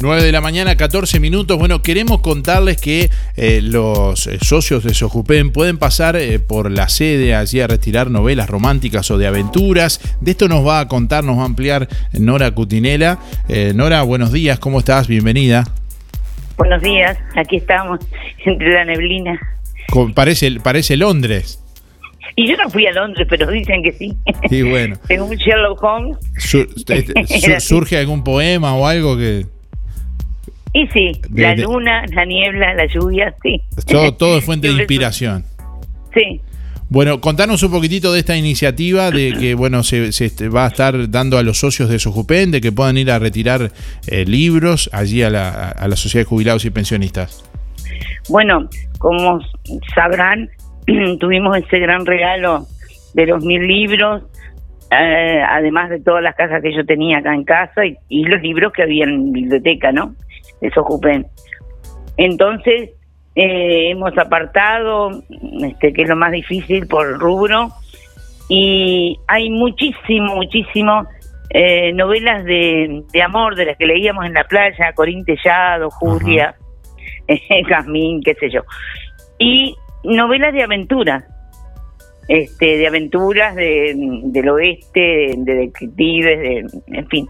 9 de la mañana, 14 minutos. Bueno, queremos contarles que eh, los eh, socios de Sojupen pueden pasar eh, por la sede allí a retirar novelas románticas o de aventuras. De esto nos va a contar, nos va a ampliar Nora Cutinela. Nora, buenos días, ¿cómo estás? Bienvenida. Buenos días, aquí estamos, entre la neblina. parece, parece Londres. Y yo no fui a Londres, pero dicen que sí. Sí, bueno. Un Sherlock Holmes. Este, ¿Surge algún poema o algo que, y sí, la luna, la niebla, la lluvia, sí. Todo, todo es fuente de inspiración. Sí. Bueno, contanos un poquitito de esta iniciativa de que bueno se, se va a estar dando a los socios de Sojupen de que puedan ir a retirar eh, libros allí a la, a la Sociedad de Jubilados y Pensionistas. Bueno, como sabrán, tuvimos ese gran regalo de los mil libros, eh, además de todas las casas que yo tenía acá en casa y, y los libros que había en biblioteca, ¿no? Desocupen. Entonces, eh, hemos apartado, este, que es lo más difícil por rubro, y hay muchísimo, muchísimo eh, novelas de, amor de las que leíamos en la playa, Corín Tellado, Julia, Jazmín, qué sé yo. Y novelas de aventuras, este, de aventuras de, del oeste, de, de detectives, de, en fin.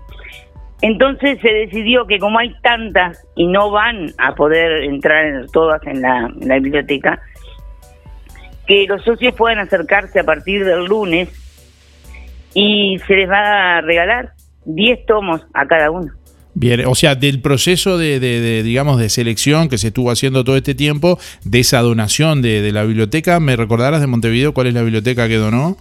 Entonces se decidió que como hay tantas y no van a poder entrar todas en la, biblioteca, que los socios puedan acercarse a partir del lunes y se les va a regalar 10 tomos a cada uno. Bien, o sea, del proceso de, de, digamos, de selección que se estuvo haciendo todo este tiempo, de esa donación de la biblioteca, ¿me recordarás de Montevideo cuál es la biblioteca que donó?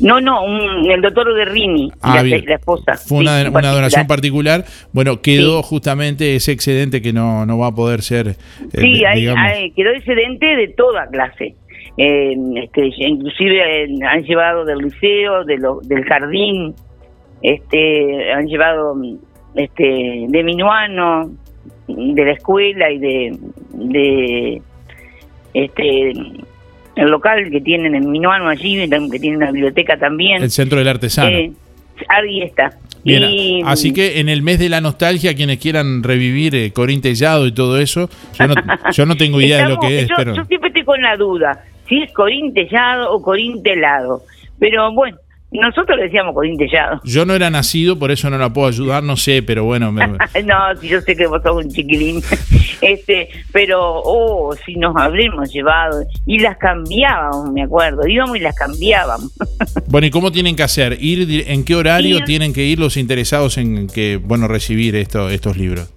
No, no, el doctor Guerrini, ah, la, esposa. Fue una, donación particular. Bueno, quedó justamente ese excedente que no, no va a poder ser. Eh, sí, hay, quedó excedente de toda clase. Eh, este, inclusive eh, han llevado del liceo, de del jardín, este, han llevado este, de minuano, de la escuela y de, de este el local que tienen en Minuano allí, que tiene una biblioteca también. El Centro del Artesano. Eh, ahí está. Bien, así que en el mes de la nostalgia, quienes quieran revivir eh, Corín Tellado y todo eso, yo no, yo no tengo idea de lo que es. Yo, pero... yo siempre estoy con la duda, si es Corín Tellado o Corín Telado. Pero bueno, nosotros le decíamos Corín Tellado. Yo no era nacido, por eso no la puedo ayudar, no sé, pero bueno. no, si yo sé que vos sos un chiquilín. este, pero, oh, si nos habríamos llevado. Y las cambiábamos, me acuerdo. Íbamos y las cambiábamos. bueno, ¿y cómo tienen que hacer? ¿Ir ¿En qué horario tienen que ir los interesados en que, bueno, recibir esto, estos libros?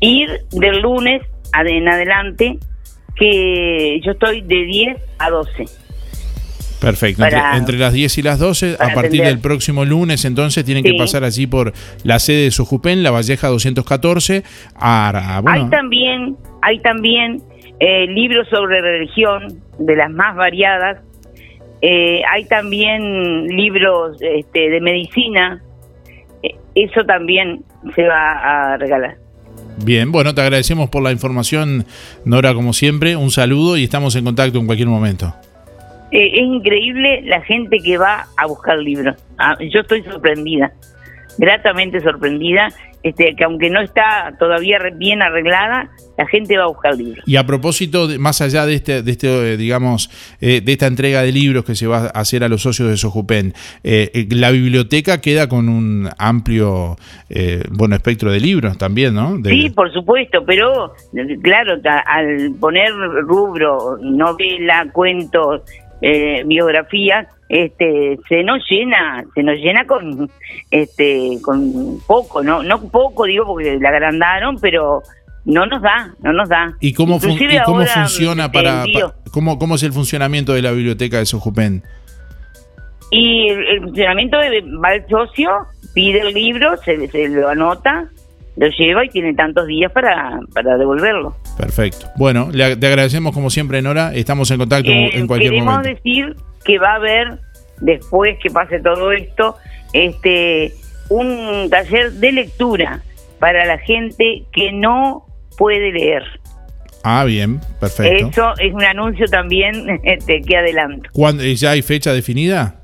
Ir del lunes en adelante, que yo estoy de 10 a 12. Perfecto, entre, las 10 y las 12, a partir del próximo lunes entonces tienen que pasar allí por la sede de Sojupen, La Valleja 214. Hay también, hay también eh, libros sobre religión de las más variadas, eh, hay también libros este, de medicina, eh, eso también se va a regalar. Bien, bueno, te agradecemos por la información, Nora, como siempre, un saludo y estamos en contacto en cualquier momento. Eh, es increíble la gente que va a buscar libros. Ah, yo estoy sorprendida, gratamente sorprendida, este, que aunque no está todavía bien arreglada, la gente va a buscar libros. Y a propósito, más allá de este, de este eh, digamos, eh, de esta entrega de libros que se va a hacer a los socios de Sojupen, la biblioteca queda con un amplio, bueno, espectro de libros también, ¿no? Sí, por supuesto, pero claro, al poner rubro, novela, cuentos, eh, biografías, este, se nos llena, se nos llena con, este, con poco, no, no poco digo porque la agrandaron, pero no nos da, no nos da. ¿Y cómo, cómo funciona para, cómo, cómo es el funcionamiento de la biblioteca de Sojupen? Y el, funcionamiento de, va el socio, pide el libro, se, se lo anota, lo lleva y tiene tantos días para, para devolverlo. Perfecto. Bueno, le, te agradecemos como siempre, Nora. Estamos en contacto en eh, cualquier momento. Queremos decir que va a haber, después que pase todo esto, este un taller de lectura para la gente que no puede leer. Ah, bien, perfecto. Eso es un anuncio también este, que adelanto. ¿Ya hay fecha definida?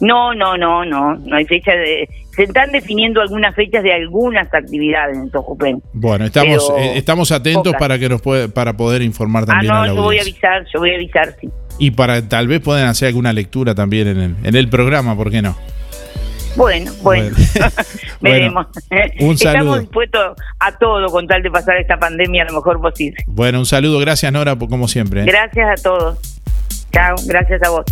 No, no, no, no, no hay fecha de... Se están definiendo algunas fechas de algunas actividades en Tojupen. Bueno, estamos eh, estamos atentos para que nos puede, para poder informar también ah, no, yo voy a avisar, yo voy a avisar, sí. Y para tal vez puedan hacer alguna lectura también en el, en el programa, ¿por qué no? Bueno, bueno, veremos. Un saludo. Estamos dispuestos a todo con tal de pasar esta pandemia lo mejor posible. Bueno, un saludo, gracias Nora, como siempre. ¿eh? Gracias a todos. Chao, gracias a vos.